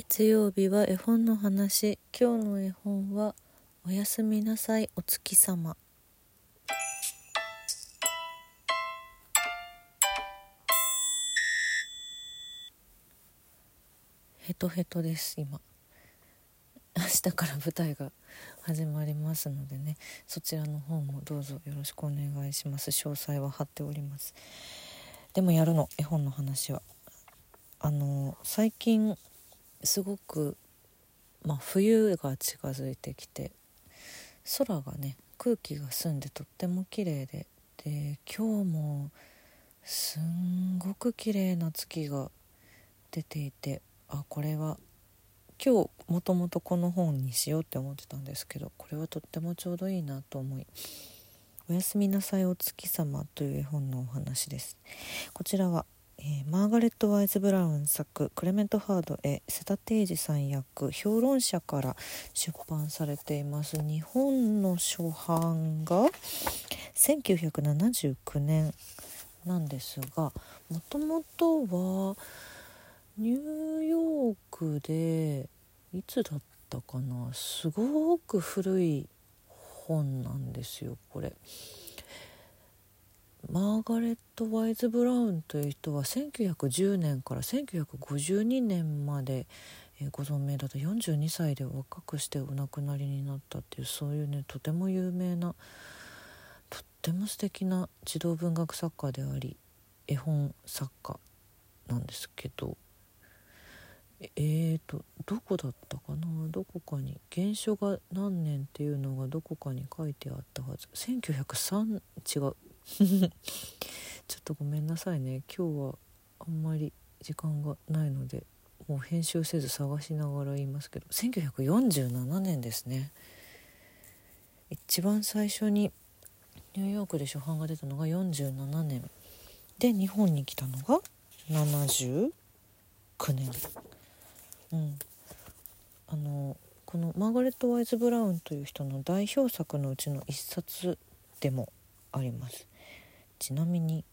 月曜日は絵本の話。今日の絵本はおやすみなさい。お月様。ヘトヘトです今。明日から舞台が始まりますのでね。そちらの方もどうぞよろしくお願いします。詳細は貼っております。でもやるの絵本の話は。あの最近すごく、まあ、冬が近づいてきて空がね空気が澄んでとっても綺麗でで今日もすんごく綺麗な月が出ていてあこれは今日もともとこの本にしようって思ってたんですけどこれはとってもちょうどいいなと思い「おやすみなさいお月様」という絵本のお話です。こちらはえー、マーガレット・ワイズ・ブラウン作クレメント・ハードへ瀬田定治さん役評論者から出版されています日本の初版が1979年なんですがもともとはニューヨークでいつだったかな？すごく古い本なんですよこれ。マーガレット・ワイズ・ブラウンという人は1910年から1952年まで、えご存命だと42歳で若くしてお亡くなりになったっていうそういうねとても有名なとっても素敵な児童文学作家であり絵本作家なんですけどえーとどこだったかな？どこかに原書が何年っていうのがどこかに書いてあったはず。1903違う。ちょっとごめんなさいね。今日はあんまり時間がないのでもう編集せず探しながら言いますけど1947年ですね。一番最初にニューヨークで初版が出たのが47年で日本に来たのが79年うん。あのこのマーガレット・ワイズ・ブラウンという人の代表作のうちの一冊でもあります。ちなみに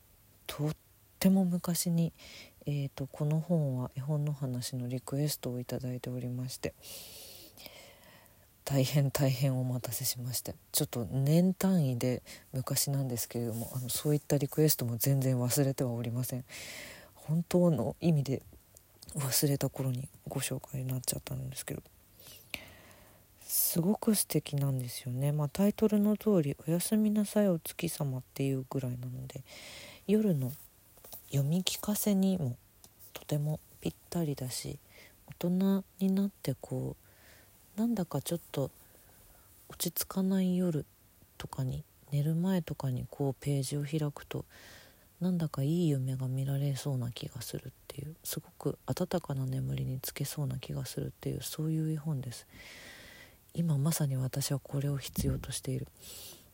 とっても昔に、えーと、この本は絵本の話のリクエストを頂いておりまして大変大変お待たせしましたちょっと年単位で昔なんですけれどもあのそういったリクエストも全然忘れてはおりません。本当の意味で忘れた頃にご紹介になっちゃったんですけどすごく素敵なんですよね、まあ、タイトルの通り「おやすみなさいお月様」っていうぐらいなので夜の読み聞かせにもとてもぴったりだし大人になってこうなんだかちょっと落ち着かない夜とかに寝る前とかにこうページを開くとなんだかいい夢が見られそうな気がするっていうすごく温かな眠りにつけそうな気がするっていうそういう絵本です。今まさに私はこれを必要としている。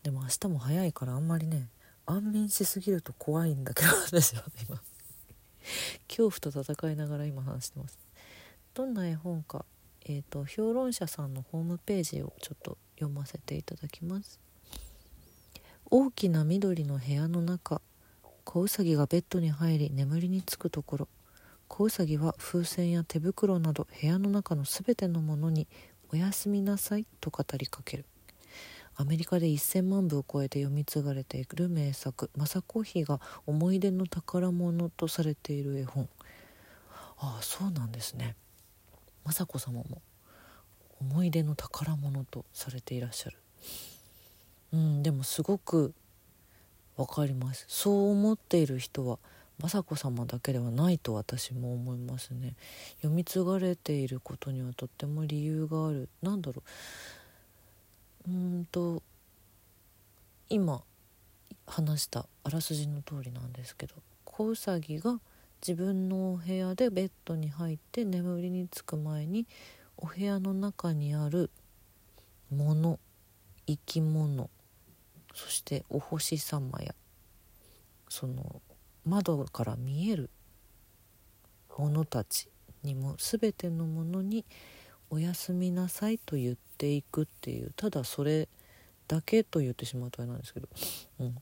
でも明日も早いからあんまりね安眠しすぎると怖いんだけど私は今。恐怖と戦いながら今話してます。どんな絵本かえーと、評論者さんのホームページをちょっと読ませていただきます。大きな緑の部屋の中子うさぎがベッドに入り眠りにつくところ。子うさぎは風船や手袋など部屋の中のすべてのものにおやすみなさい」と語りかける。アメリカで1000万部を超えて読み継がれている名作「マサコーヒー」が思い出の宝物とされている絵本ああそうなんですね。雅子様も思い出の宝物とされていらっしゃるうんでもすごくわかります。そう思っている人は雅子様だけではないと私も思いますね。読み継がれていることにはとっても理由がある。なんだろう。うんと今話したあらすじの通りなんですけど子うさぎが自分のお部屋でベッドに入って眠りにつく前にお部屋の中にあるもの生き物そしてお星様やその窓から見えるものたちにも全てのものに「おやすみなさい」と言っていくっていう。ただそれだけと言ってしまうとあれなんですけど、うん、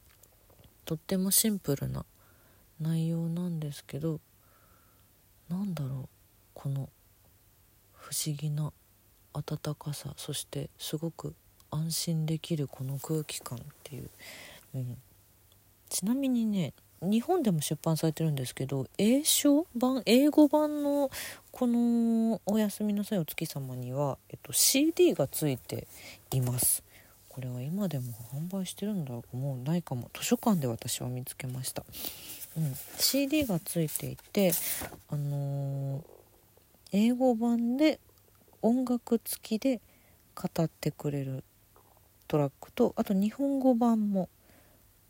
とってもシンプルな内容なんですけど。なんだろうこの不思議な温かさ。そしてすごく安心できるこの空気感っていう、うん、ちなみにね日本でも出版されてるんですけど英書版英語版のこの「おやすみなさいお月様」には、えっと、CD がついています。これは今でも販売してるんだろうもうないかも。図書館で私は見つけました、うん、CD がついていてあのー、英語版で音楽付きで語ってくれるトラックとあと日本語版も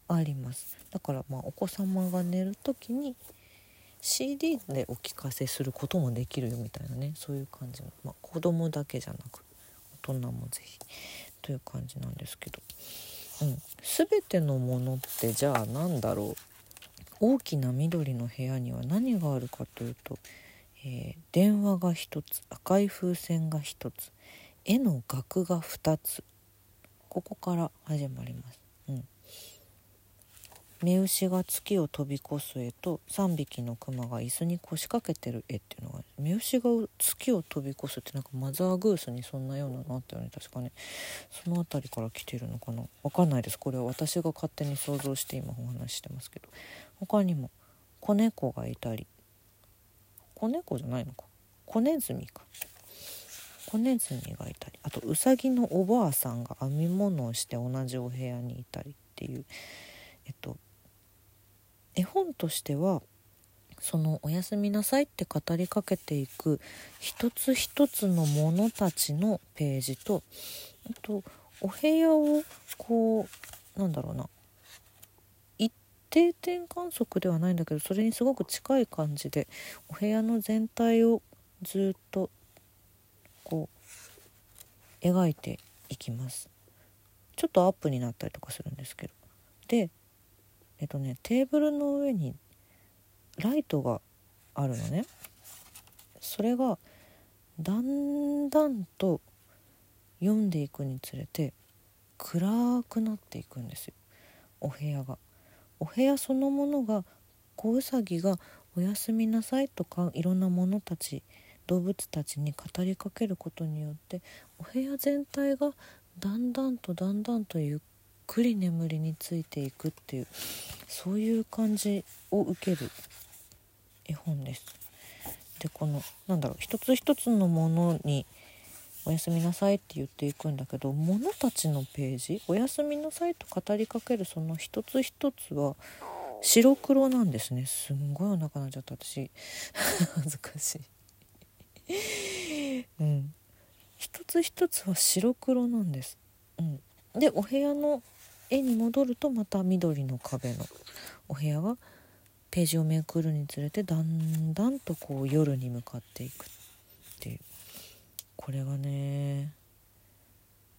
あります。だからまあお子様が寝る時に CD でお聴かせすることもできるよみたいなね。そういう感じの、まあ、子供だけじゃなく大人も是非という感じなんですけど、うん、全てのものってじゃあ何だろう。大きな緑の部屋には何があるかというと、えー、電話が1つ赤い風船が1つ絵の額が2つ。ここから始まります。うん。目牛が月を飛び越す絵と3匹のクマが椅子に腰掛けてる絵っていうのが目牛が月を飛び越すってなんかマザーグースにそんなようなのあったよね確かねその辺りから来てるのかなわかんないですこれは私が勝手に想像して今お話ししてますけど他にも子猫がいたり子猫じゃないのか子ネズミか子ネズミがいたりあとうさぎのおばあさんが編み物をして同じお部屋にいたりっていうえっと絵本としてはその「おやすみなさい」って語りかけていく一つ一つのものたちのページとあとお部屋をこうなんだろうな一定点観測ではないんだけどそれにすごく近い感じでお部屋の全体をずっとこう描いていきます。ちょっとアップになったりとかするんですけどでえっとねテーブルの上にライトがあるのねそれがだんだんと読んでいくにつれて暗くなっていくんですよお部屋が。お部屋そのものが子うさぎが「おやすみなさい」とかいろんなものたち動物たちに語りかけることによってお部屋全体がだんだんとだんだんとゆっくり眠りについていくっていうそういう感じを受ける絵本です。でこのなんだろう一つ一つのものに「おやすみなさい」って言っていくんだけど物たちのページ「おやすみなさい」と語りかけるその一つ一つは白黒なんですね。すんごいお腹なっちゃった私。恥ずかしい。うん。一つ一つは白黒なんです、うん、でお部屋の絵に戻るとまた緑の壁のお部屋がページをめくるにつれてだんだんとこう夜に向かっていくっていう。これがね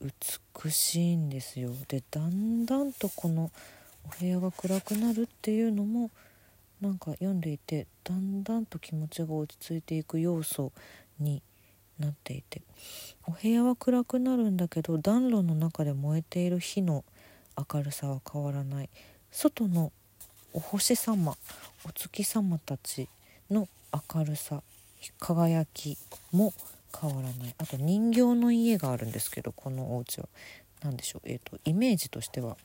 美しいんですよ。でだんだんとこのお部屋が暗くなるっていうのもなんか読んでいてだんだんと気持ちが落ち着いていく要素になっていて。お部屋は暗くなるんだけど暖炉の中で燃えている火の明るさは変わらない。外のお星様お月様たちの明るさ輝きも変わらない。あと人形の家があるんですけどこのお家は。何でしょう。えっ、ー、とイメージとしては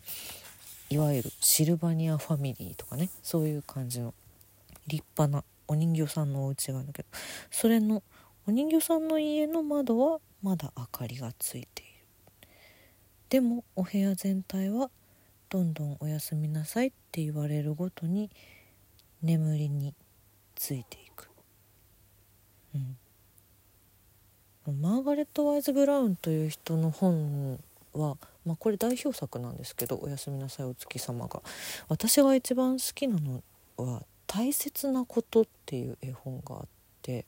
いわゆるシルバニアファミリーとかね。そういう感じの立派なお人形さんのお家があるんだけど。それのお人形さんの家の窓はまだ明かりがついている。でもお部屋全体はどんどんおやすみなさいって言われるごとに眠りについていく、うん、マーガレット・ワイズ・ブラウンという人の本は、まあ、これ代表作なんですけど「おやすみなさいお月様が」私が一番好きなのは「大切なこと」っていう絵本があって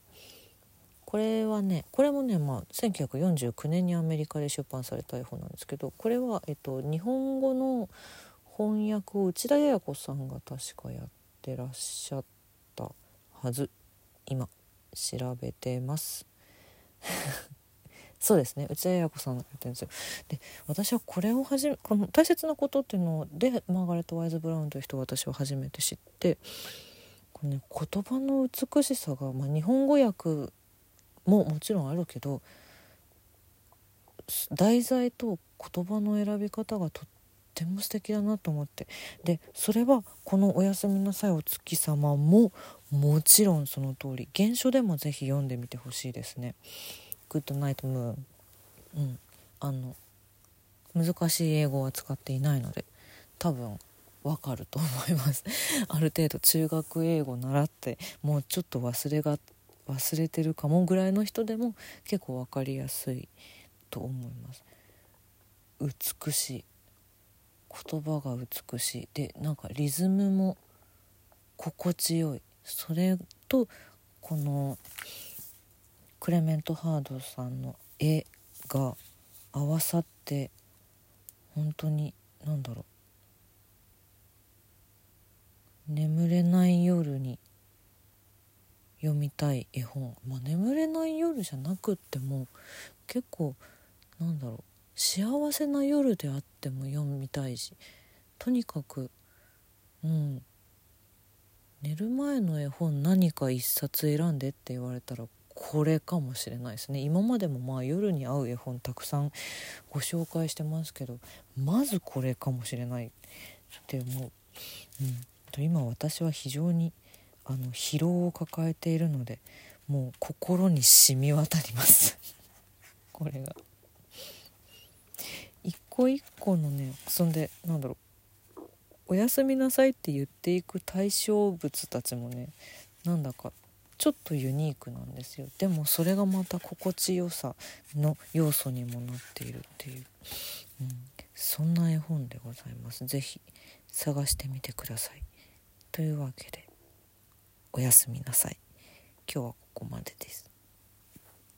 これはねこれもね、まあ、1949年にアメリカで出版された絵本なんですけどこれは、えっと、日本語の翻訳を内田也子さんが確かやってらっしゃったはず。今調べてます。そうですね。内田也子さんがやってるんですよ。で私はこれをはじめこの「大切なこと」っていうのでマーガレット・ワイズ・ブラウンという人を私は初めて知ってこの、ね、言葉の美しさが、まあ、日本語訳ももちろんあるけど題材と言葉の選び方がとっても素敵だなと思って。でそれはこの「おやすみなさいお月様」ももちろんその通り。原書でもぜひ読んでみてほしいですね。グッドナイトムーン。うん。あの難しい英語は使っていないので多分わかると思います。ある程度中学英語習ってもうちょっと忘れが忘れてるかもぐらいの人でも結構分かりやすいと思います。美しい。言葉が美しい。でなんかリズムも心地よい。それとこのクレメント・ハードさんの絵が合わさって本当に何だろう眠れない夜に読みたい絵本。まあ眠れない夜じゃなくっても結構なんだろう。幸せな夜であっても読みたいしとにかくうん。寝る前の絵本何か一冊選んでって言われたらこれかもしれないですね。今までもまあ夜に合う絵本たくさんご紹介してますけどまずこれかもしれないって思う、うん、今私は非常にあの疲労を抱えているのでもう心に染み渡ります。これが。一個一個のねそんでなんだろう「おやすみなさい」って言っていく対象物たちもねなんだかちょっとユニークなんですよ。でもそれがまた心地よさの要素にもなっているっていう、うん、そんな絵本でございます。是非探してみてください。というわけで。おやすみなさい。今日はここまでです。